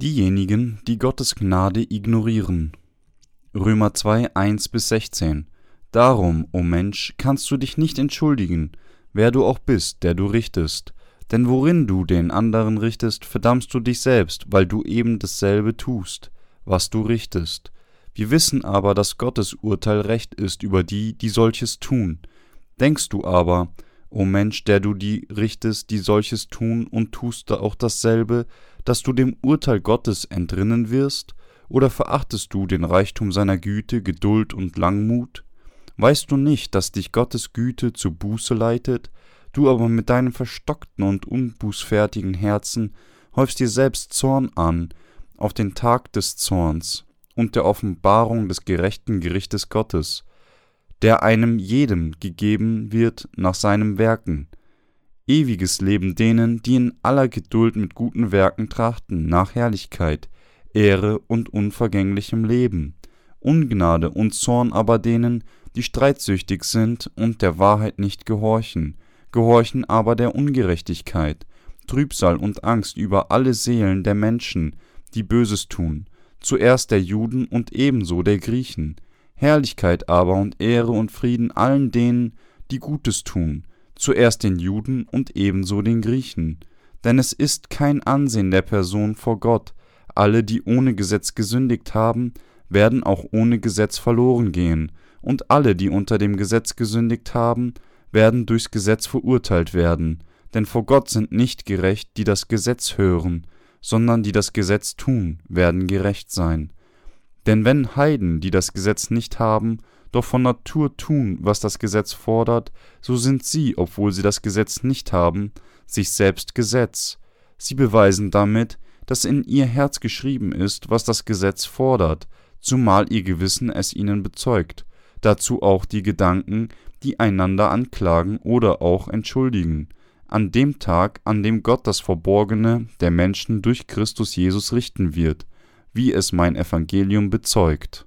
Diejenigen, die Gottes Gnade ignorieren. Römer 2, 1 bis 16. Darum, o Mensch, kannst du dich nicht entschuldigen, wer du auch bist, der du richtest. Denn worin du den anderen richtest, verdammst du dich selbst, weil du eben dasselbe tust, was du richtest. Wir wissen aber, dass Gottes Urteil recht ist über die, die solches tun. Denkst du aber, o Mensch, der du die richtest, die solches tun, und tust auch dasselbe, dass du dem Urteil Gottes entrinnen wirst? Oder verachtest du den Reichtum seiner Güte, Geduld und Langmut? Weißt du nicht, dass dich Gottes Güte zur Buße leitet? Du aber mit deinem verstockten und unbußfertigen Herzen häufst dir selbst Zorn an auf den Tag des Zorns und der Offenbarung des gerechten Gerichtes Gottes, der einem jedem gegeben wird nach seinem Werken ewiges Leben denen, die in aller Geduld mit guten Werken trachten, nach Herrlichkeit, Ehre und unvergänglichem Leben, Ungnade und Zorn aber denen, die streitsüchtig sind und der Wahrheit nicht gehorchen, gehorchen aber der Ungerechtigkeit, Trübsal und Angst über alle Seelen der Menschen, die Böses tun, zuerst der Juden und ebenso der Griechen, Herrlichkeit aber und Ehre und Frieden allen denen, die Gutes tun, zuerst den Juden und ebenso den Griechen. Denn es ist kein Ansehen der Person vor Gott, alle, die ohne Gesetz gesündigt haben, werden auch ohne Gesetz verloren gehen, und alle, die unter dem Gesetz gesündigt haben, werden durchs Gesetz verurteilt werden. Denn vor Gott sind nicht gerecht, die das Gesetz hören, sondern die das Gesetz tun, werden gerecht sein. Denn wenn Heiden, die das Gesetz nicht haben, doch von Natur tun, was das Gesetz fordert, so sind sie, obwohl sie das Gesetz nicht haben, sich selbst Gesetz. Sie beweisen damit, dass in ihr Herz geschrieben ist, was das Gesetz fordert, zumal ihr Gewissen es ihnen bezeugt, dazu auch die Gedanken, die einander anklagen oder auch entschuldigen, an dem Tag, an dem Gott das Verborgene der Menschen durch Christus Jesus richten wird, wie es mein Evangelium bezeugt.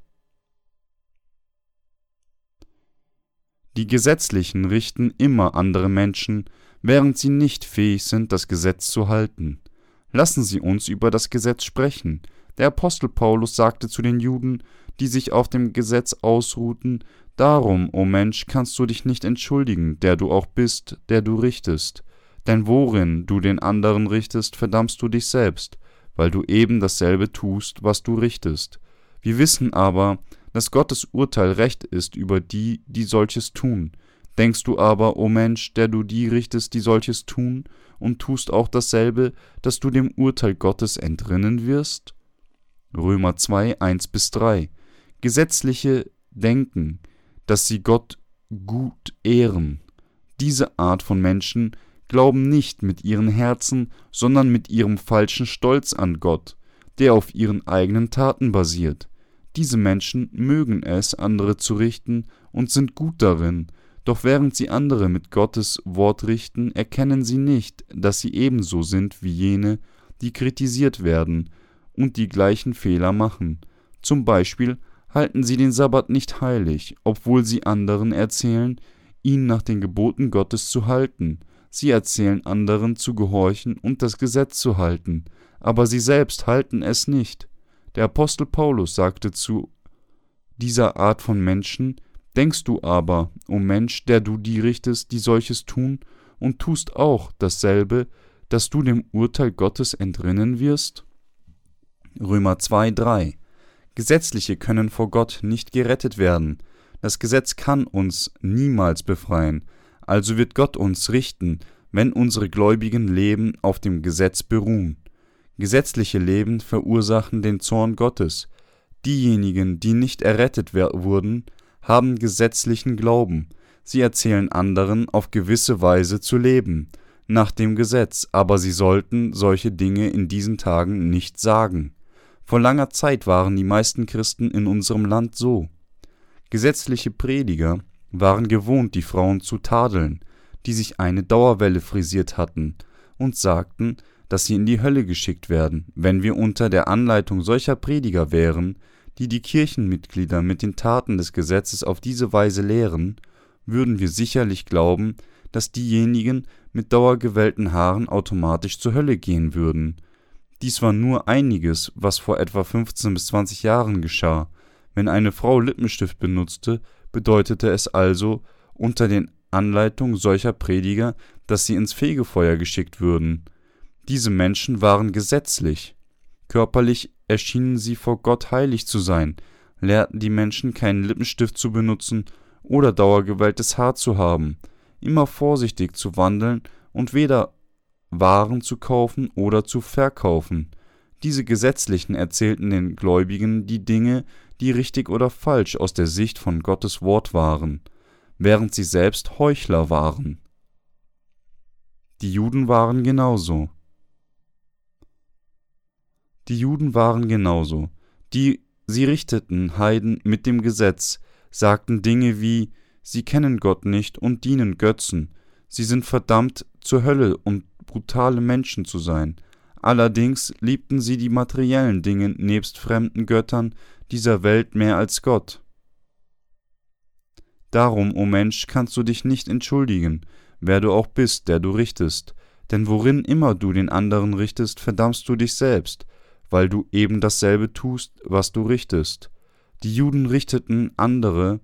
Die Gesetzlichen richten immer andere Menschen, während sie nicht fähig sind, das Gesetz zu halten. Lassen Sie uns über das Gesetz sprechen. Der Apostel Paulus sagte zu den Juden, die sich auf dem Gesetz ausruhten, Darum, o Mensch, kannst du dich nicht entschuldigen, der du auch bist, der du richtest. Denn worin du den anderen richtest, verdammst du dich selbst, weil du eben dasselbe tust, was du richtest. Wir wissen aber, dass Gottes Urteil recht ist über die, die solches tun. Denkst du aber, o Mensch, der du die richtest, die solches tun, und tust auch dasselbe, dass du dem Urteil Gottes entrinnen wirst? Römer 2, 1 bis 3. Gesetzliche denken, dass sie Gott gut ehren. Diese Art von Menschen glauben nicht mit ihren Herzen, sondern mit ihrem falschen Stolz an Gott, der auf ihren eigenen Taten basiert. Diese Menschen mögen es, andere zu richten und sind gut darin, doch während sie andere mit Gottes Wort richten, erkennen sie nicht, dass sie ebenso sind wie jene, die kritisiert werden und die gleichen Fehler machen. Zum Beispiel halten sie den Sabbat nicht heilig, obwohl sie anderen erzählen, ihn nach den Geboten Gottes zu halten. Sie erzählen anderen zu gehorchen und das Gesetz zu halten, aber sie selbst halten es nicht. Der Apostel Paulus sagte zu dieser Art von Menschen, Denkst du aber, o Mensch, der du die richtest, die solches tun, und tust auch dasselbe, dass du dem Urteil Gottes entrinnen wirst? Römer 2, 3 Gesetzliche können vor Gott nicht gerettet werden. Das Gesetz kann uns niemals befreien, also wird Gott uns richten, wenn unsere gläubigen Leben auf dem Gesetz beruhen. Gesetzliche Leben verursachen den Zorn Gottes. Diejenigen, die nicht errettet wurden, haben gesetzlichen Glauben. Sie erzählen anderen, auf gewisse Weise zu leben, nach dem Gesetz, aber sie sollten solche Dinge in diesen Tagen nicht sagen. Vor langer Zeit waren die meisten Christen in unserem Land so. Gesetzliche Prediger waren gewohnt, die Frauen zu tadeln, die sich eine Dauerwelle frisiert hatten, und sagten, dass sie in die Hölle geschickt werden, wenn wir unter der Anleitung solcher Prediger wären, die die Kirchenmitglieder mit den Taten des Gesetzes auf diese Weise lehren, würden wir sicherlich glauben, dass diejenigen mit dauergewellten Haaren automatisch zur Hölle gehen würden. Dies war nur einiges, was vor etwa 15 bis 20 Jahren geschah. Wenn eine Frau Lippenstift benutzte, bedeutete es also, unter den Anleitung solcher Prediger, dass sie ins Fegefeuer geschickt würden. Diese Menschen waren gesetzlich. Körperlich erschienen sie vor Gott heilig zu sein, lehrten die Menschen keinen Lippenstift zu benutzen oder dauergewelltes Haar zu haben, immer vorsichtig zu wandeln und weder Waren zu kaufen oder zu verkaufen. Diese Gesetzlichen erzählten den Gläubigen die Dinge, die richtig oder falsch aus der Sicht von Gottes Wort waren während sie selbst Heuchler waren. Die Juden waren genauso. Die Juden waren genauso. Die, sie richteten Heiden mit dem Gesetz, sagten Dinge wie, sie kennen Gott nicht und dienen Götzen, sie sind verdammt zur Hölle und brutale Menschen zu sein. Allerdings liebten sie die materiellen Dinge nebst fremden Göttern dieser Welt mehr als Gott. Darum, o Mensch, kannst du dich nicht entschuldigen, wer du auch bist, der du richtest, denn worin immer du den anderen richtest, verdammst du dich selbst, weil du eben dasselbe tust, was du richtest. Die Juden richteten andere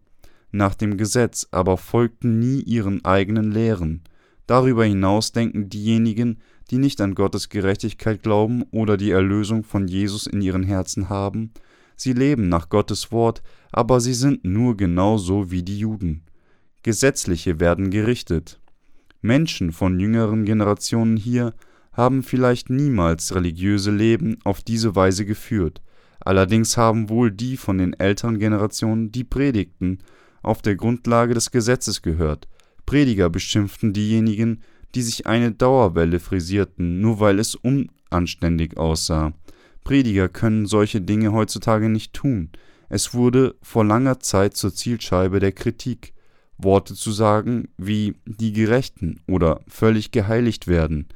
nach dem Gesetz, aber folgten nie ihren eigenen Lehren. Darüber hinaus denken diejenigen, die nicht an Gottes Gerechtigkeit glauben oder die Erlösung von Jesus in ihren Herzen haben, sie leben nach Gottes Wort, aber sie sind nur genauso wie die Juden. Gesetzliche werden gerichtet. Menschen von jüngeren Generationen hier haben vielleicht niemals religiöse Leben auf diese Weise geführt, allerdings haben wohl die von den älteren Generationen die Predigten auf der Grundlage des Gesetzes gehört. Prediger beschimpften diejenigen, die sich eine Dauerwelle frisierten, nur weil es unanständig aussah. Prediger können solche Dinge heutzutage nicht tun. Es wurde vor langer Zeit zur Zielscheibe der Kritik, Worte zu sagen wie die Gerechten oder völlig geheiligt werden.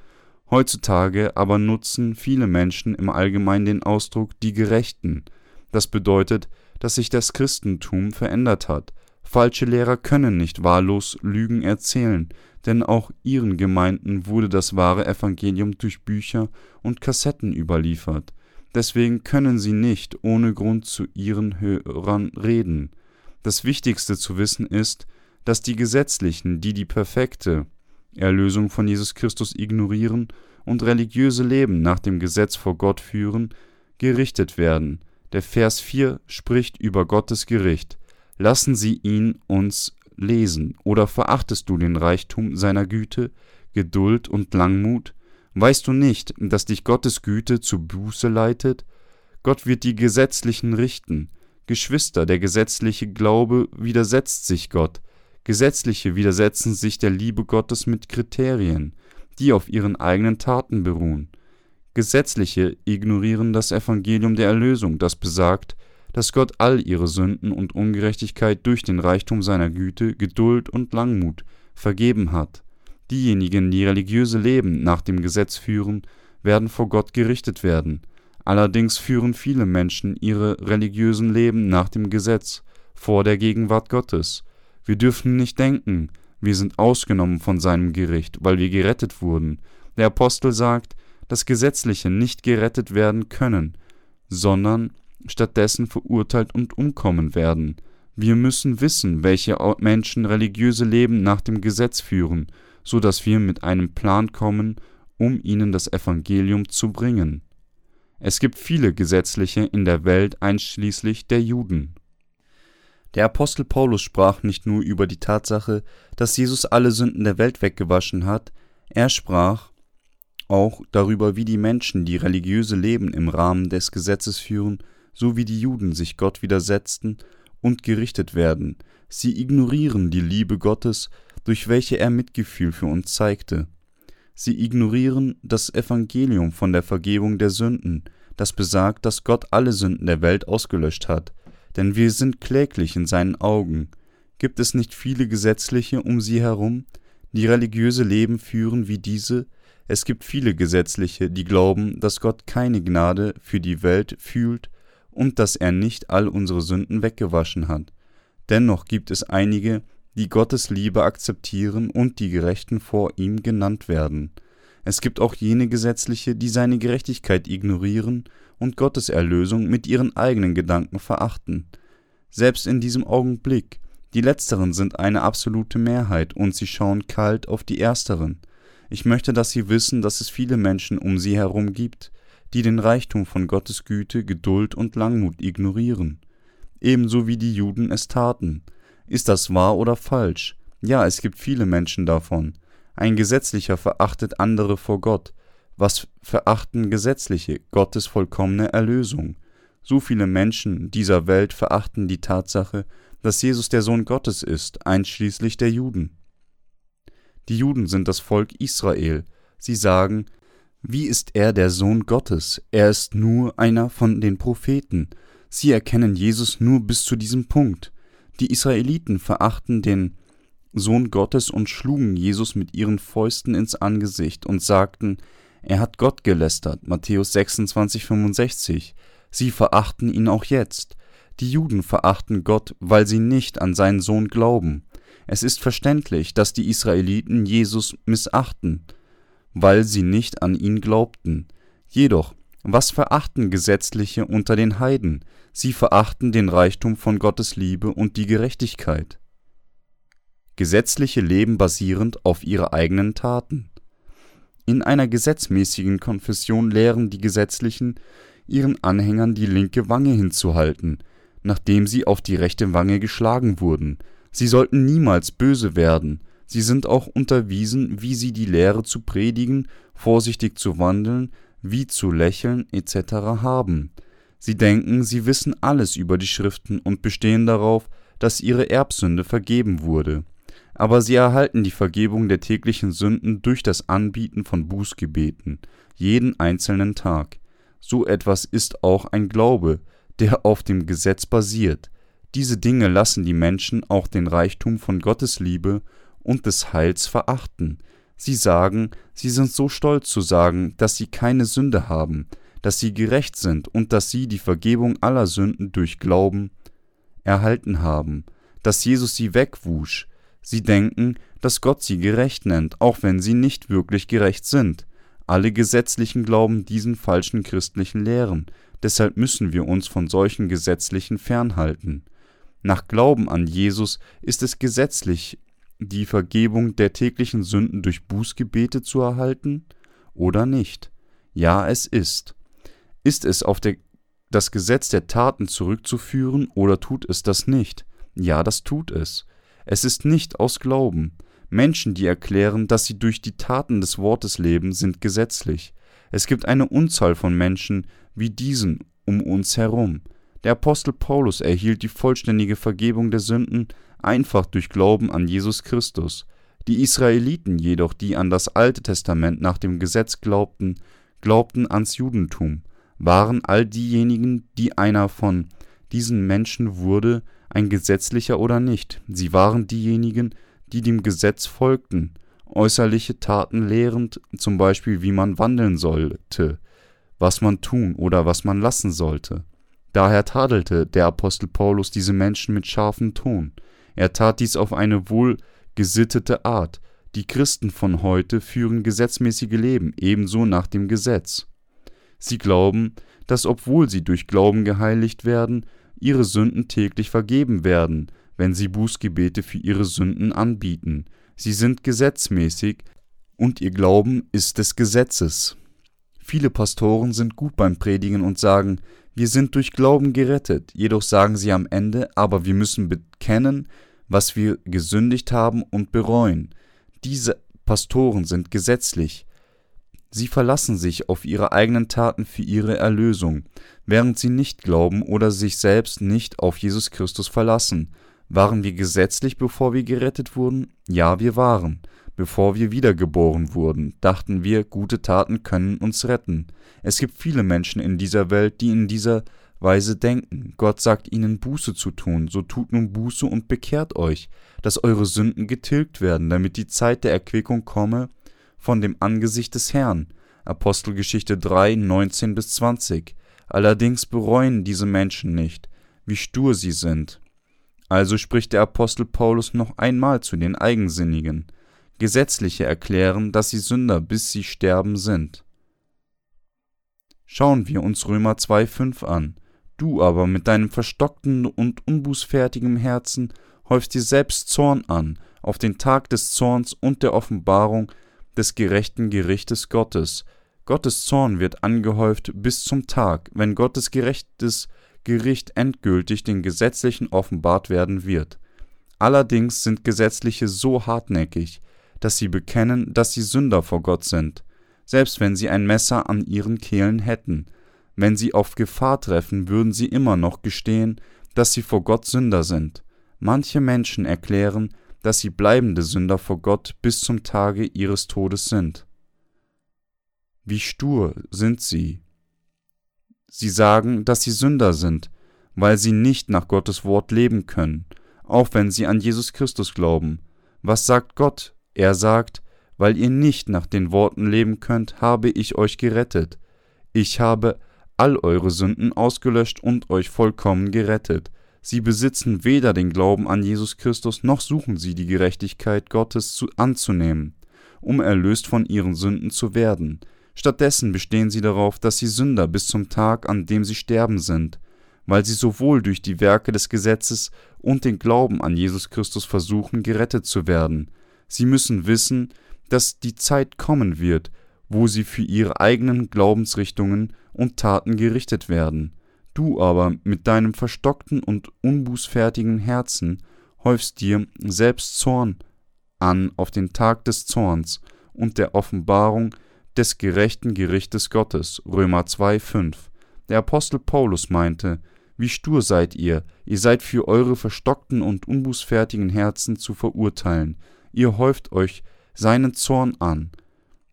Heutzutage aber nutzen viele Menschen im Allgemeinen den Ausdruck die Gerechten. Das bedeutet, dass sich das Christentum verändert hat. Falsche Lehrer können nicht wahllos Lügen erzählen, denn auch ihren Gemeinden wurde das wahre Evangelium durch Bücher und Kassetten überliefert. Deswegen können sie nicht ohne Grund zu ihren Hörern reden. Das Wichtigste zu wissen ist, dass die Gesetzlichen, die die perfekte Erlösung von Jesus Christus ignorieren und religiöse Leben nach dem Gesetz vor Gott führen, gerichtet werden. Der Vers 4 spricht über Gottes Gericht. Lassen Sie ihn uns lesen, oder verachtest du den Reichtum seiner Güte, Geduld und Langmut, Weißt du nicht, dass dich Gottes Güte zu Buße leitet? Gott wird die Gesetzlichen richten. Geschwister, der gesetzliche Glaube widersetzt sich Gott. Gesetzliche widersetzen sich der Liebe Gottes mit Kriterien, die auf ihren eigenen Taten beruhen. Gesetzliche ignorieren das Evangelium der Erlösung, das besagt, dass Gott all ihre Sünden und Ungerechtigkeit durch den Reichtum seiner Güte, Geduld und Langmut vergeben hat. Diejenigen, die religiöse Leben nach dem Gesetz führen, werden vor Gott gerichtet werden. Allerdings führen viele Menschen ihre religiösen Leben nach dem Gesetz, vor der Gegenwart Gottes. Wir dürfen nicht denken, wir sind ausgenommen von seinem Gericht, weil wir gerettet wurden. Der Apostel sagt, dass Gesetzliche nicht gerettet werden können, sondern stattdessen verurteilt und umkommen werden. Wir müssen wissen, welche Menschen religiöse Leben nach dem Gesetz führen so dass wir mit einem Plan kommen, um ihnen das Evangelium zu bringen. Es gibt viele Gesetzliche in der Welt einschließlich der Juden. Der Apostel Paulus sprach nicht nur über die Tatsache, dass Jesus alle Sünden der Welt weggewaschen hat, er sprach auch darüber, wie die Menschen, die religiöse Leben im Rahmen des Gesetzes führen, so wie die Juden sich Gott widersetzten und gerichtet werden. Sie ignorieren die Liebe Gottes, durch welche er Mitgefühl für uns zeigte. Sie ignorieren das Evangelium von der Vergebung der Sünden, das besagt, dass Gott alle Sünden der Welt ausgelöscht hat, denn wir sind kläglich in seinen Augen. Gibt es nicht viele Gesetzliche um sie herum, die religiöse Leben führen wie diese? Es gibt viele Gesetzliche, die glauben, dass Gott keine Gnade für die Welt fühlt und dass er nicht all unsere Sünden weggewaschen hat. Dennoch gibt es einige, die Gottes Liebe akzeptieren und die Gerechten vor ihm genannt werden. Es gibt auch jene Gesetzliche, die seine Gerechtigkeit ignorieren und Gottes Erlösung mit ihren eigenen Gedanken verachten. Selbst in diesem Augenblick, die letzteren sind eine absolute Mehrheit und sie schauen kalt auf die ersteren. Ich möchte, dass Sie wissen, dass es viele Menschen um Sie herum gibt, die den Reichtum von Gottes Güte, Geduld und Langmut ignorieren, ebenso wie die Juden es taten. Ist das wahr oder falsch? Ja, es gibt viele Menschen davon. Ein Gesetzlicher verachtet andere vor Gott. Was verachten Gesetzliche? Gottes vollkommene Erlösung. So viele Menschen dieser Welt verachten die Tatsache, dass Jesus der Sohn Gottes ist, einschließlich der Juden. Die Juden sind das Volk Israel. Sie sagen, wie ist er der Sohn Gottes? Er ist nur einer von den Propheten. Sie erkennen Jesus nur bis zu diesem Punkt. Die Israeliten verachten den Sohn Gottes und schlugen Jesus mit ihren Fäusten ins Angesicht und sagten, er hat Gott gelästert. Matthäus 26, 65. Sie verachten ihn auch jetzt. Die Juden verachten Gott, weil sie nicht an seinen Sohn glauben. Es ist verständlich, dass die Israeliten Jesus missachten, weil sie nicht an ihn glaubten. Jedoch, was verachten Gesetzliche unter den Heiden? Sie verachten den Reichtum von Gottes Liebe und die Gerechtigkeit. Gesetzliche leben basierend auf ihre eigenen Taten. In einer gesetzmäßigen Konfession lehren die Gesetzlichen ihren Anhängern die linke Wange hinzuhalten, nachdem sie auf die rechte Wange geschlagen wurden. Sie sollten niemals böse werden. Sie sind auch unterwiesen, wie sie die Lehre zu predigen, vorsichtig zu wandeln, wie zu lächeln etc. haben. Sie denken, sie wissen alles über die Schriften und bestehen darauf, dass ihre Erbsünde vergeben wurde. Aber sie erhalten die Vergebung der täglichen Sünden durch das Anbieten von Bußgebeten, jeden einzelnen Tag. So etwas ist auch ein Glaube, der auf dem Gesetz basiert. Diese Dinge lassen die Menschen auch den Reichtum von Gottes Liebe und des Heils verachten. Sie sagen, sie sind so stolz zu sagen, dass sie keine Sünde haben, dass sie gerecht sind und dass sie die Vergebung aller Sünden durch Glauben erhalten haben, dass Jesus sie wegwusch. Sie denken, dass Gott sie gerecht nennt, auch wenn sie nicht wirklich gerecht sind. Alle Gesetzlichen glauben diesen falschen christlichen Lehren, deshalb müssen wir uns von solchen Gesetzlichen fernhalten. Nach Glauben an Jesus ist es gesetzlich, die Vergebung der täglichen Sünden durch Bußgebete zu erhalten oder nicht? Ja, es ist. Ist es auf der, das Gesetz der Taten zurückzuführen oder tut es das nicht? Ja, das tut es. Es ist nicht aus Glauben. Menschen, die erklären, dass sie durch die Taten des Wortes leben, sind gesetzlich. Es gibt eine Unzahl von Menschen wie diesen um uns herum. Der Apostel Paulus erhielt die vollständige Vergebung der Sünden einfach durch Glauben an Jesus Christus. Die Israeliten jedoch, die an das Alte Testament nach dem Gesetz glaubten, glaubten ans Judentum, waren all diejenigen, die einer von diesen Menschen wurde, ein gesetzlicher oder nicht. Sie waren diejenigen, die dem Gesetz folgten, äußerliche Taten lehrend, zum Beispiel wie man wandeln sollte, was man tun oder was man lassen sollte. Daher tadelte der Apostel Paulus diese Menschen mit scharfem Ton. Er tat dies auf eine wohlgesittete Art. Die Christen von heute führen gesetzmäßige Leben, ebenso nach dem Gesetz. Sie glauben, dass obwohl sie durch Glauben geheiligt werden, ihre Sünden täglich vergeben werden, wenn sie Bußgebete für ihre Sünden anbieten. Sie sind gesetzmäßig und ihr Glauben ist des Gesetzes. Viele Pastoren sind gut beim Predigen und sagen, wir sind durch Glauben gerettet, jedoch sagen sie am Ende, aber wir müssen bekennen, was wir gesündigt haben und bereuen. Diese Pastoren sind gesetzlich. Sie verlassen sich auf ihre eigenen Taten für ihre Erlösung, während sie nicht glauben oder sich selbst nicht auf Jesus Christus verlassen. Waren wir gesetzlich, bevor wir gerettet wurden? Ja, wir waren. Bevor wir wiedergeboren wurden, dachten wir, gute Taten können uns retten. Es gibt viele Menschen in dieser Welt, die in dieser Weise denken. Gott sagt ihnen Buße zu tun, so tut nun Buße und bekehrt euch, dass eure Sünden getilgt werden, damit die Zeit der Erquickung komme von dem Angesicht des Herrn. Apostelgeschichte 3, 19 bis 20. Allerdings bereuen diese Menschen nicht, wie stur sie sind. Also spricht der Apostel Paulus noch einmal zu den Eigensinnigen. Gesetzliche erklären, dass sie Sünder bis sie sterben sind. Schauen wir uns Römer 2,5 an. Du aber mit deinem verstockten und unbußfertigen Herzen häufst dir selbst Zorn an, auf den Tag des Zorns und der Offenbarung des gerechten Gerichtes Gottes. Gottes Zorn wird angehäuft bis zum Tag, wenn Gottes gerechtes Gericht endgültig den Gesetzlichen offenbart werden wird. Allerdings sind Gesetzliche so hartnäckig, dass sie bekennen, dass sie Sünder vor Gott sind, selbst wenn sie ein Messer an ihren Kehlen hätten. Wenn sie auf Gefahr treffen, würden sie immer noch gestehen, dass sie vor Gott Sünder sind. Manche Menschen erklären, dass sie bleibende Sünder vor Gott bis zum Tage ihres Todes sind. Wie stur sind sie, Sie sagen, dass sie Sünder sind, weil sie nicht nach Gottes Wort leben können, auch wenn sie an Jesus Christus glauben. Was sagt Gott? Er sagt, weil ihr nicht nach den Worten leben könnt, habe ich euch gerettet. Ich habe all eure Sünden ausgelöscht und euch vollkommen gerettet. Sie besitzen weder den Glauben an Jesus Christus noch suchen sie die Gerechtigkeit Gottes zu, anzunehmen, um erlöst von ihren Sünden zu werden. Stattdessen bestehen sie darauf, dass sie Sünder bis zum Tag, an dem sie sterben sind, weil sie sowohl durch die Werke des Gesetzes und den Glauben an Jesus Christus versuchen, gerettet zu werden. Sie müssen wissen, dass die Zeit kommen wird, wo sie für ihre eigenen Glaubensrichtungen und Taten gerichtet werden. Du aber mit deinem verstockten und unbußfertigen Herzen häufst dir selbst Zorn an auf den Tag des Zorns und der Offenbarung des gerechten Gerichtes Gottes. Römer 2, 5. Der Apostel Paulus meinte, wie stur seid ihr, ihr seid für eure verstockten und unbußfertigen Herzen zu verurteilen, ihr häuft euch seinen Zorn an.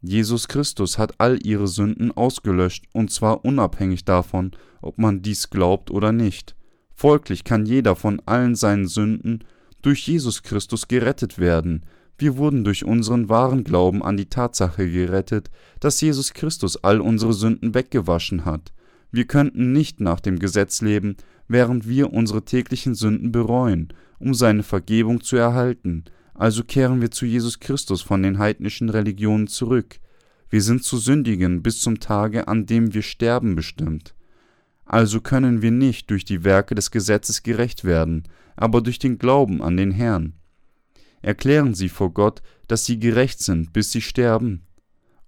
Jesus Christus hat all ihre Sünden ausgelöscht, und zwar unabhängig davon, ob man dies glaubt oder nicht. Folglich kann jeder von allen seinen Sünden durch Jesus Christus gerettet werden, wir wurden durch unseren wahren Glauben an die Tatsache gerettet, dass Jesus Christus all unsere Sünden weggewaschen hat. Wir könnten nicht nach dem Gesetz leben, während wir unsere täglichen Sünden bereuen, um seine Vergebung zu erhalten. Also kehren wir zu Jesus Christus von den heidnischen Religionen zurück. Wir sind zu sündigen bis zum Tage, an dem wir sterben bestimmt. Also können wir nicht durch die Werke des Gesetzes gerecht werden, aber durch den Glauben an den Herrn erklären sie vor Gott, dass sie gerecht sind, bis sie sterben?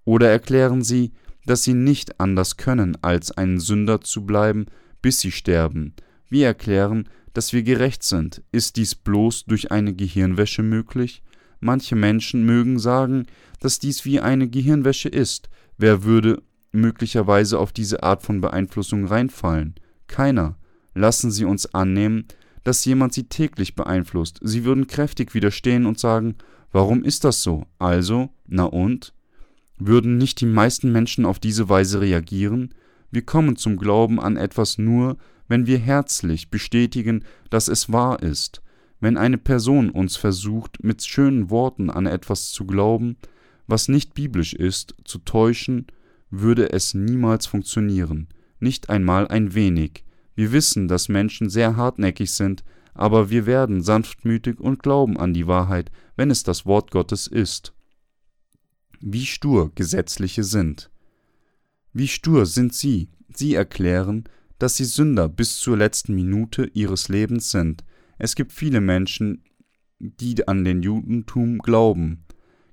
Oder erklären sie, dass sie nicht anders können, als ein Sünder zu bleiben, bis sie sterben? Wir erklären, dass wir gerecht sind. Ist dies bloß durch eine Gehirnwäsche möglich? Manche Menschen mögen sagen, dass dies wie eine Gehirnwäsche ist. Wer würde möglicherweise auf diese Art von Beeinflussung reinfallen? Keiner. Lassen Sie uns annehmen, dass jemand sie täglich beeinflusst. Sie würden kräftig widerstehen und sagen, warum ist das so? Also, na und? Würden nicht die meisten Menschen auf diese Weise reagieren? Wir kommen zum Glauben an etwas nur, wenn wir herzlich bestätigen, dass es wahr ist. Wenn eine Person uns versucht, mit schönen Worten an etwas zu glauben, was nicht biblisch ist, zu täuschen, würde es niemals funktionieren, nicht einmal ein wenig. Wir wissen, dass Menschen sehr hartnäckig sind, aber wir werden sanftmütig und glauben an die Wahrheit, wenn es das Wort Gottes ist. Wie stur Gesetzliche sind. Wie stur sind sie, sie erklären, dass sie Sünder bis zur letzten Minute ihres Lebens sind. Es gibt viele Menschen, die an den Judentum glauben.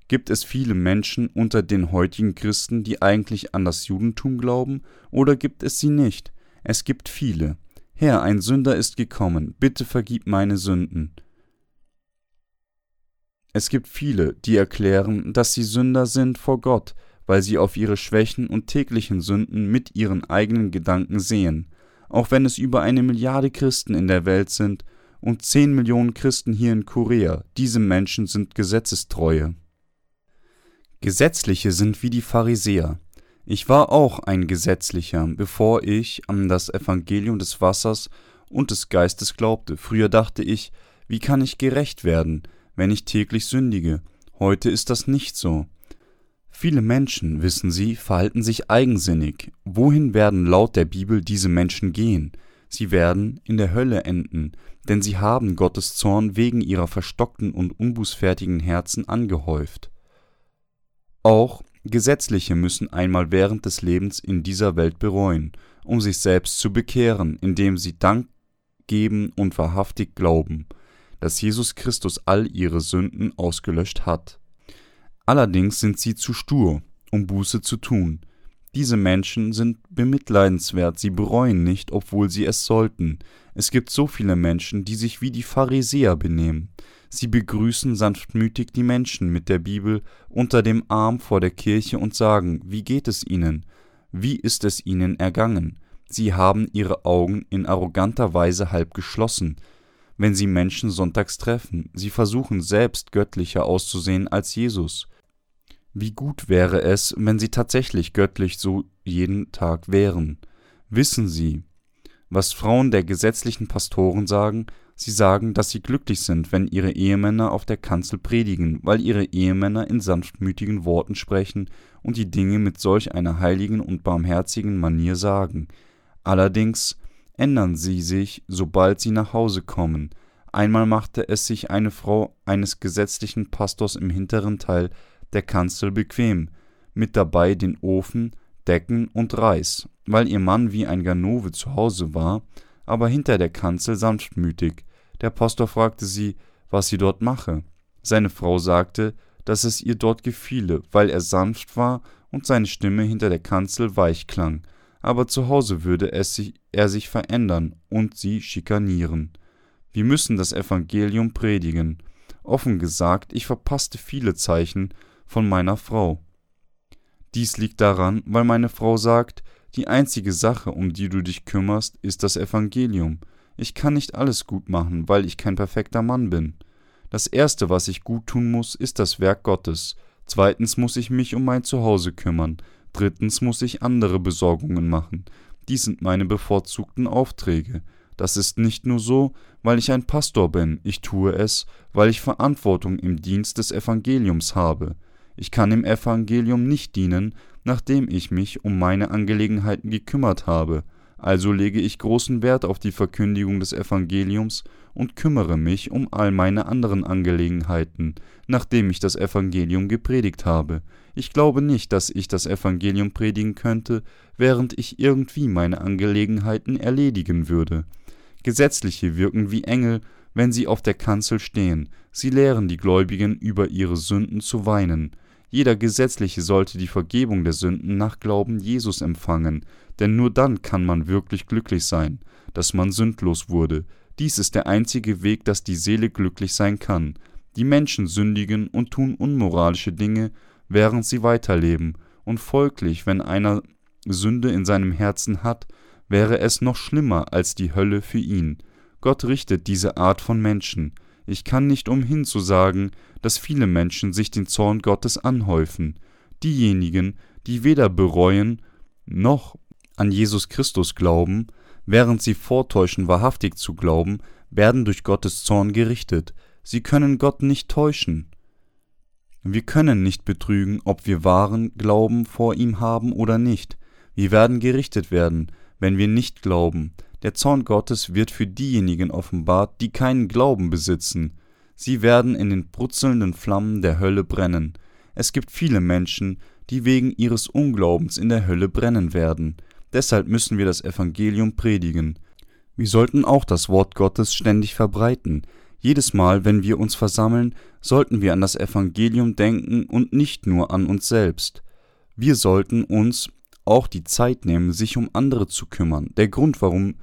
Gibt es viele Menschen unter den heutigen Christen, die eigentlich an das Judentum glauben, oder gibt es sie nicht? Es gibt viele. Herr, ein Sünder ist gekommen, bitte vergib meine Sünden. Es gibt viele, die erklären, dass sie Sünder sind vor Gott, weil sie auf ihre Schwächen und täglichen Sünden mit ihren eigenen Gedanken sehen. Auch wenn es über eine Milliarde Christen in der Welt sind und zehn Millionen Christen hier in Korea, diese Menschen sind Gesetzestreue. Gesetzliche sind wie die Pharisäer. Ich war auch ein Gesetzlicher, bevor ich an das Evangelium des Wassers und des Geistes glaubte. Früher dachte ich, wie kann ich gerecht werden, wenn ich täglich sündige? Heute ist das nicht so. Viele Menschen, wissen Sie, verhalten sich eigensinnig. Wohin werden laut der Bibel diese Menschen gehen? Sie werden in der Hölle enden, denn sie haben Gottes Zorn wegen ihrer verstockten und unbußfertigen Herzen angehäuft. Auch Gesetzliche müssen einmal während des Lebens in dieser Welt bereuen, um sich selbst zu bekehren, indem sie Dank geben und wahrhaftig glauben, dass Jesus Christus all ihre Sünden ausgelöscht hat. Allerdings sind sie zu stur, um Buße zu tun. Diese Menschen sind bemitleidenswert, sie bereuen nicht, obwohl sie es sollten. Es gibt so viele Menschen, die sich wie die Pharisäer benehmen. Sie begrüßen sanftmütig die Menschen mit der Bibel unter dem Arm vor der Kirche und sagen, wie geht es ihnen? Wie ist es ihnen ergangen? Sie haben ihre Augen in arroganter Weise halb geschlossen, wenn sie Menschen sonntags treffen. Sie versuchen selbst göttlicher auszusehen als Jesus. Wie gut wäre es, wenn sie tatsächlich göttlich so jeden Tag wären. Wissen Sie, was Frauen der gesetzlichen Pastoren sagen? Sie sagen, dass sie glücklich sind, wenn ihre Ehemänner auf der Kanzel predigen, weil ihre Ehemänner in sanftmütigen Worten sprechen und die Dinge mit solch einer heiligen und barmherzigen Manier sagen. Allerdings ändern sie sich, sobald sie nach Hause kommen. Einmal machte es sich eine Frau eines gesetzlichen Pastors im hinteren Teil der Kanzel bequem, mit dabei den Ofen, Decken und Reis, weil ihr Mann wie ein Ganove zu Hause war, aber hinter der Kanzel sanftmütig. Der Pastor fragte sie, was sie dort mache. Seine Frau sagte, dass es ihr dort gefiele, weil er sanft war und seine Stimme hinter der Kanzel weich klang, aber zu Hause würde es sich, er sich verändern und sie schikanieren. Wir müssen das Evangelium predigen. Offen gesagt, ich verpasste viele Zeichen von meiner Frau. Dies liegt daran, weil meine Frau sagt, die einzige Sache, um die du dich kümmerst, ist das Evangelium. Ich kann nicht alles gut machen, weil ich kein perfekter Mann bin. Das Erste, was ich gut tun muss, ist das Werk Gottes. Zweitens muss ich mich um mein Zuhause kümmern. Drittens muss ich andere Besorgungen machen. Dies sind meine bevorzugten Aufträge. Das ist nicht nur so, weil ich ein Pastor bin, ich tue es, weil ich Verantwortung im Dienst des Evangeliums habe. Ich kann dem Evangelium nicht dienen, nachdem ich mich um meine Angelegenheiten gekümmert habe, also lege ich großen Wert auf die Verkündigung des Evangeliums und kümmere mich um all meine anderen Angelegenheiten, nachdem ich das Evangelium gepredigt habe. Ich glaube nicht, dass ich das Evangelium predigen könnte, während ich irgendwie meine Angelegenheiten erledigen würde. Gesetzliche wirken wie Engel, wenn sie auf der Kanzel stehen, sie lehren die Gläubigen über ihre Sünden zu weinen. Jeder Gesetzliche sollte die Vergebung der Sünden nach Glauben Jesus empfangen, denn nur dann kann man wirklich glücklich sein, dass man sündlos wurde. Dies ist der einzige Weg, dass die Seele glücklich sein kann. Die Menschen sündigen und tun unmoralische Dinge, während sie weiterleben, und folglich, wenn einer Sünde in seinem Herzen hat, wäre es noch schlimmer als die Hölle für ihn. Gott richtet diese Art von Menschen. Ich kann nicht umhin zu sagen, dass viele Menschen sich den Zorn Gottes anhäufen. Diejenigen, die weder bereuen noch an Jesus Christus glauben, während sie vortäuschen, wahrhaftig zu glauben, werden durch Gottes Zorn gerichtet. Sie können Gott nicht täuschen. Wir können nicht betrügen, ob wir wahren Glauben vor ihm haben oder nicht. Wir werden gerichtet werden, wenn wir nicht glauben. Der Zorn Gottes wird für diejenigen offenbart, die keinen Glauben besitzen. Sie werden in den brutzelnden Flammen der Hölle brennen. Es gibt viele Menschen, die wegen ihres Unglaubens in der Hölle brennen werden. Deshalb müssen wir das Evangelium predigen. Wir sollten auch das Wort Gottes ständig verbreiten. Jedes Mal, wenn wir uns versammeln, sollten wir an das Evangelium denken und nicht nur an uns selbst. Wir sollten uns auch die Zeit nehmen, sich um andere zu kümmern. Der Grund, warum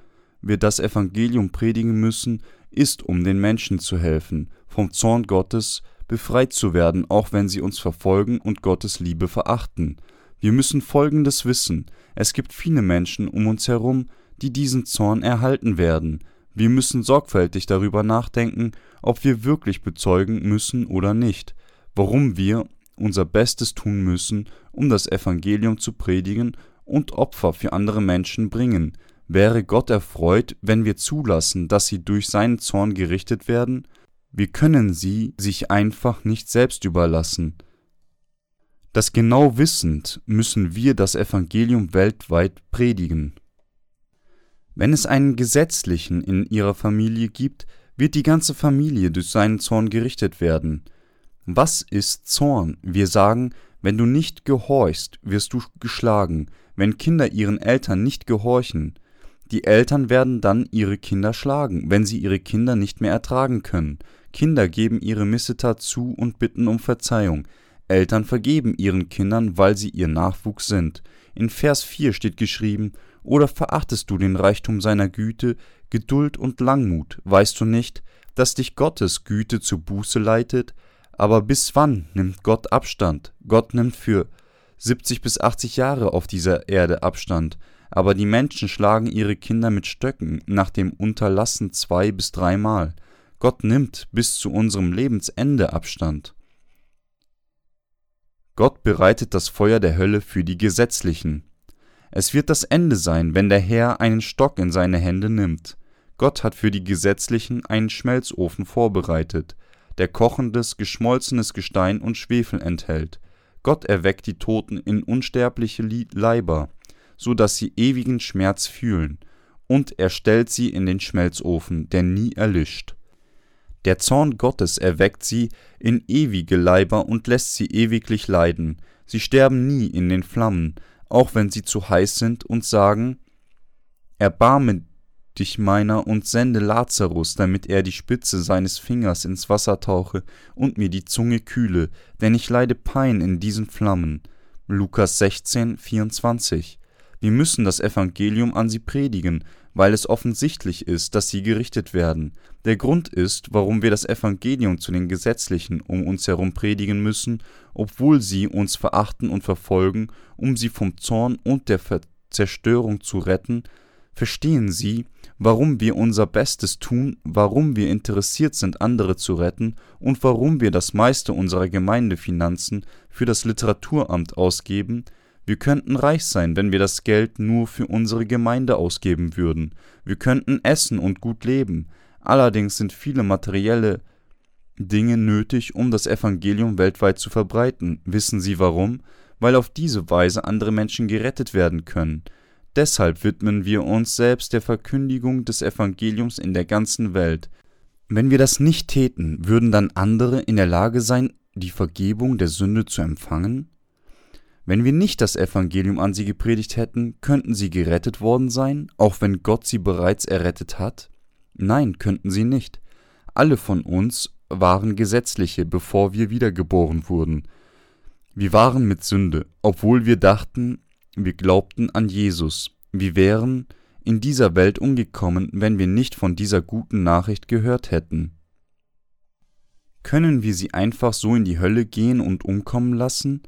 wir das Evangelium predigen müssen, ist, um den Menschen zu helfen, vom Zorn Gottes befreit zu werden, auch wenn sie uns verfolgen und Gottes Liebe verachten. Wir müssen Folgendes wissen, es gibt viele Menschen um uns herum, die diesen Zorn erhalten werden. Wir müssen sorgfältig darüber nachdenken, ob wir wirklich bezeugen müssen oder nicht, warum wir unser Bestes tun müssen, um das Evangelium zu predigen und Opfer für andere Menschen bringen, Wäre Gott erfreut, wenn wir zulassen, dass sie durch seinen Zorn gerichtet werden? Wir können sie sich einfach nicht selbst überlassen. Das genau wissend müssen wir das Evangelium weltweit predigen. Wenn es einen Gesetzlichen in ihrer Familie gibt, wird die ganze Familie durch seinen Zorn gerichtet werden. Was ist Zorn? Wir sagen, Wenn du nicht gehorchst, wirst du geschlagen, wenn Kinder ihren Eltern nicht gehorchen. Die Eltern werden dann ihre Kinder schlagen, wenn sie ihre Kinder nicht mehr ertragen können. Kinder geben ihre Missetat zu und bitten um Verzeihung. Eltern vergeben ihren Kindern, weil sie ihr Nachwuchs sind. In Vers 4 steht geschrieben, oder verachtest du den Reichtum seiner Güte, Geduld und Langmut? Weißt du nicht, dass dich Gottes Güte zur Buße leitet? Aber bis wann nimmt Gott Abstand? Gott nimmt für 70 bis 80 Jahre auf dieser Erde Abstand, aber die Menschen schlagen ihre Kinder mit Stöcken nach dem Unterlassen zwei bis dreimal. Gott nimmt bis zu unserem Lebensende Abstand. Gott bereitet das Feuer der Hölle für die Gesetzlichen. Es wird das Ende sein, wenn der Herr einen Stock in seine Hände nimmt. Gott hat für die Gesetzlichen einen Schmelzofen vorbereitet, der kochendes, geschmolzenes Gestein und Schwefel enthält. Gott erweckt die Toten in unsterbliche Leiber, so dass sie ewigen Schmerz fühlen, und er stellt sie in den Schmelzofen, der nie erlischt. Der Zorn Gottes erweckt sie in ewige Leiber und lässt sie ewiglich leiden. Sie sterben nie in den Flammen, auch wenn sie zu heiß sind, und sagen, Erbarme dich meiner und sende Lazarus, damit er die Spitze seines Fingers ins Wasser tauche und mir die Zunge kühle, denn ich leide Pein in diesen Flammen. Lukas 16, 24. Wir müssen das Evangelium an sie predigen, weil es offensichtlich ist, dass sie gerichtet werden. Der Grund ist, warum wir das Evangelium zu den Gesetzlichen um uns herum predigen müssen, obwohl sie uns verachten und verfolgen, um sie vom Zorn und der Zerstörung zu retten, verstehen sie, warum wir unser Bestes tun, warum wir interessiert sind, andere zu retten und warum wir das meiste unserer Gemeindefinanzen für das Literaturamt ausgeben, wir könnten reich sein, wenn wir das Geld nur für unsere Gemeinde ausgeben würden. Wir könnten essen und gut leben. Allerdings sind viele materielle Dinge nötig, um das Evangelium weltweit zu verbreiten. Wissen Sie warum? Weil auf diese Weise andere Menschen gerettet werden können. Deshalb widmen wir uns selbst der Verkündigung des Evangeliums in der ganzen Welt. Wenn wir das nicht täten, würden dann andere in der Lage sein, die Vergebung der Sünde zu empfangen? Wenn wir nicht das Evangelium an sie gepredigt hätten, könnten sie gerettet worden sein, auch wenn Gott sie bereits errettet hat? Nein, könnten sie nicht. Alle von uns waren Gesetzliche, bevor wir wiedergeboren wurden. Wir waren mit Sünde, obwohl wir dachten, wir glaubten an Jesus. Wir wären in dieser Welt umgekommen, wenn wir nicht von dieser guten Nachricht gehört hätten. Können wir sie einfach so in die Hölle gehen und umkommen lassen?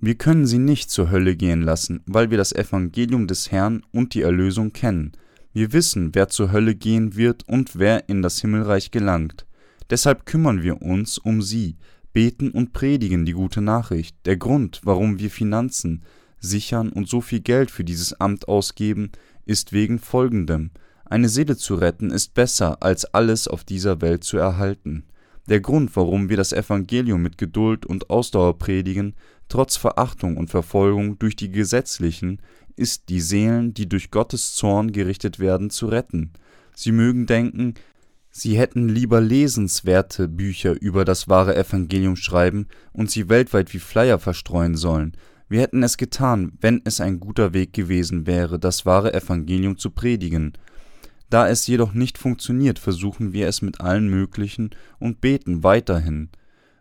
Wir können sie nicht zur Hölle gehen lassen, weil wir das Evangelium des Herrn und die Erlösung kennen. Wir wissen, wer zur Hölle gehen wird und wer in das Himmelreich gelangt. Deshalb kümmern wir uns um sie, beten und predigen die gute Nachricht. Der Grund, warum wir Finanzen, sichern und so viel Geld für dieses Amt ausgeben, ist wegen folgendem Eine Seele zu retten ist besser, als alles auf dieser Welt zu erhalten. Der Grund, warum wir das Evangelium mit Geduld und Ausdauer predigen, trotz Verachtung und Verfolgung durch die Gesetzlichen, ist die Seelen, die durch Gottes Zorn gerichtet werden, zu retten. Sie mögen denken, sie hätten lieber lesenswerte Bücher über das wahre Evangelium schreiben und sie weltweit wie Flyer verstreuen sollen, wir hätten es getan, wenn es ein guter Weg gewesen wäre, das wahre Evangelium zu predigen. Da es jedoch nicht funktioniert, versuchen wir es mit allen möglichen und beten weiterhin.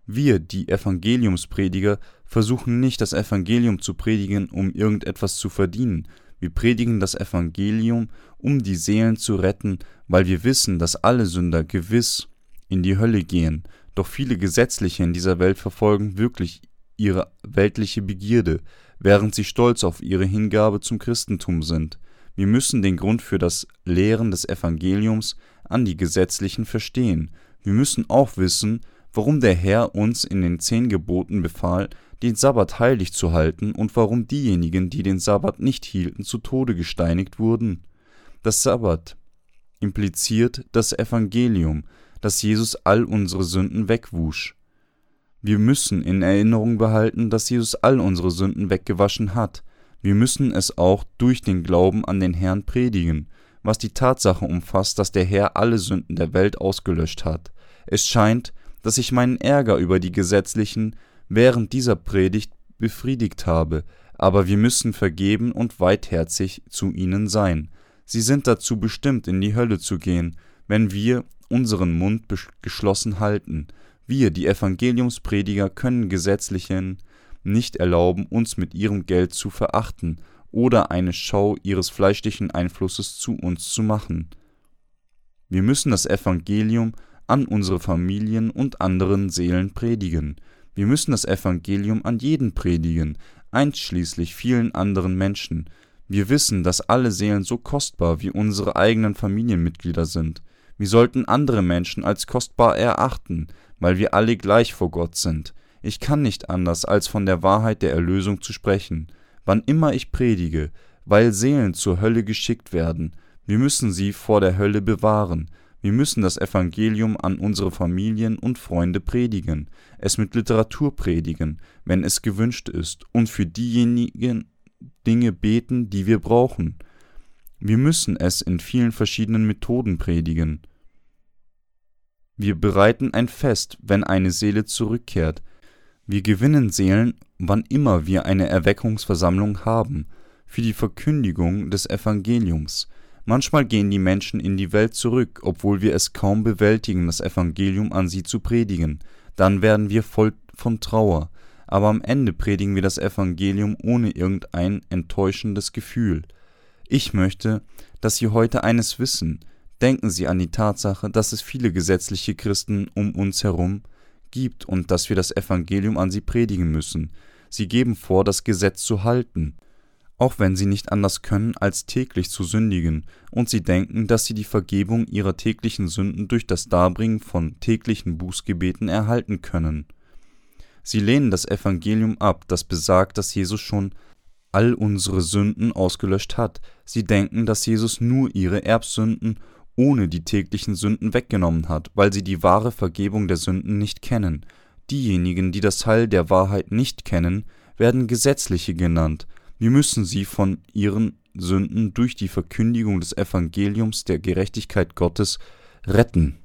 Wir, die Evangeliumsprediger, versuchen nicht das Evangelium zu predigen, um irgendetwas zu verdienen. Wir predigen das Evangelium, um die Seelen zu retten, weil wir wissen, dass alle Sünder gewiss in die Hölle gehen, doch viele Gesetzliche in dieser Welt verfolgen wirklich ihre weltliche Begierde, während sie stolz auf ihre Hingabe zum Christentum sind. Wir müssen den Grund für das Lehren des Evangeliums an die Gesetzlichen verstehen. Wir müssen auch wissen, warum der Herr uns in den zehn Geboten befahl, den Sabbat heilig zu halten und warum diejenigen, die den Sabbat nicht hielten, zu Tode gesteinigt wurden. Das Sabbat impliziert das Evangelium, dass Jesus all unsere Sünden wegwusch. Wir müssen in Erinnerung behalten, dass Jesus all unsere Sünden weggewaschen hat. Wir müssen es auch durch den Glauben an den Herrn predigen, was die Tatsache umfasst, dass der Herr alle Sünden der Welt ausgelöscht hat. Es scheint, dass ich meinen Ärger über die Gesetzlichen während dieser Predigt befriedigt habe, aber wir müssen vergeben und weitherzig zu ihnen sein. Sie sind dazu bestimmt, in die Hölle zu gehen, wenn wir unseren Mund geschlossen halten. Wir, die Evangeliumsprediger, können Gesetzlichen nicht erlauben, uns mit ihrem Geld zu verachten oder eine Schau ihres fleischlichen Einflusses zu uns zu machen. Wir müssen das Evangelium an unsere Familien und anderen Seelen predigen. Wir müssen das Evangelium an jeden predigen, einschließlich vielen anderen Menschen. Wir wissen, dass alle Seelen so kostbar wie unsere eigenen Familienmitglieder sind. Wir sollten andere Menschen als kostbar erachten, weil wir alle gleich vor Gott sind. Ich kann nicht anders, als von der Wahrheit der Erlösung zu sprechen, wann immer ich predige, weil Seelen zur Hölle geschickt werden. Wir müssen sie vor der Hölle bewahren. Wir müssen das Evangelium an unsere Familien und Freunde predigen, es mit Literatur predigen, wenn es gewünscht ist, und für diejenigen Dinge beten, die wir brauchen. Wir müssen es in vielen verschiedenen Methoden predigen. Wir bereiten ein Fest, wenn eine Seele zurückkehrt. Wir gewinnen Seelen, wann immer wir eine Erweckungsversammlung haben, für die Verkündigung des Evangeliums. Manchmal gehen die Menschen in die Welt zurück, obwohl wir es kaum bewältigen, das Evangelium an sie zu predigen. Dann werden wir voll von Trauer, aber am Ende predigen wir das Evangelium ohne irgendein enttäuschendes Gefühl. Ich möchte, dass Sie heute eines wissen. Denken Sie an die Tatsache, dass es viele gesetzliche Christen um uns herum gibt und dass wir das Evangelium an sie predigen müssen. Sie geben vor, das Gesetz zu halten auch wenn sie nicht anders können, als täglich zu sündigen, und sie denken, dass sie die Vergebung ihrer täglichen Sünden durch das Darbringen von täglichen Bußgebeten erhalten können. Sie lehnen das Evangelium ab, das besagt, dass Jesus schon all unsere Sünden ausgelöscht hat. Sie denken, dass Jesus nur ihre Erbsünden ohne die täglichen Sünden weggenommen hat, weil sie die wahre Vergebung der Sünden nicht kennen. Diejenigen, die das Heil der Wahrheit nicht kennen, werden Gesetzliche genannt, wir müssen sie von ihren Sünden durch die Verkündigung des Evangeliums der Gerechtigkeit Gottes retten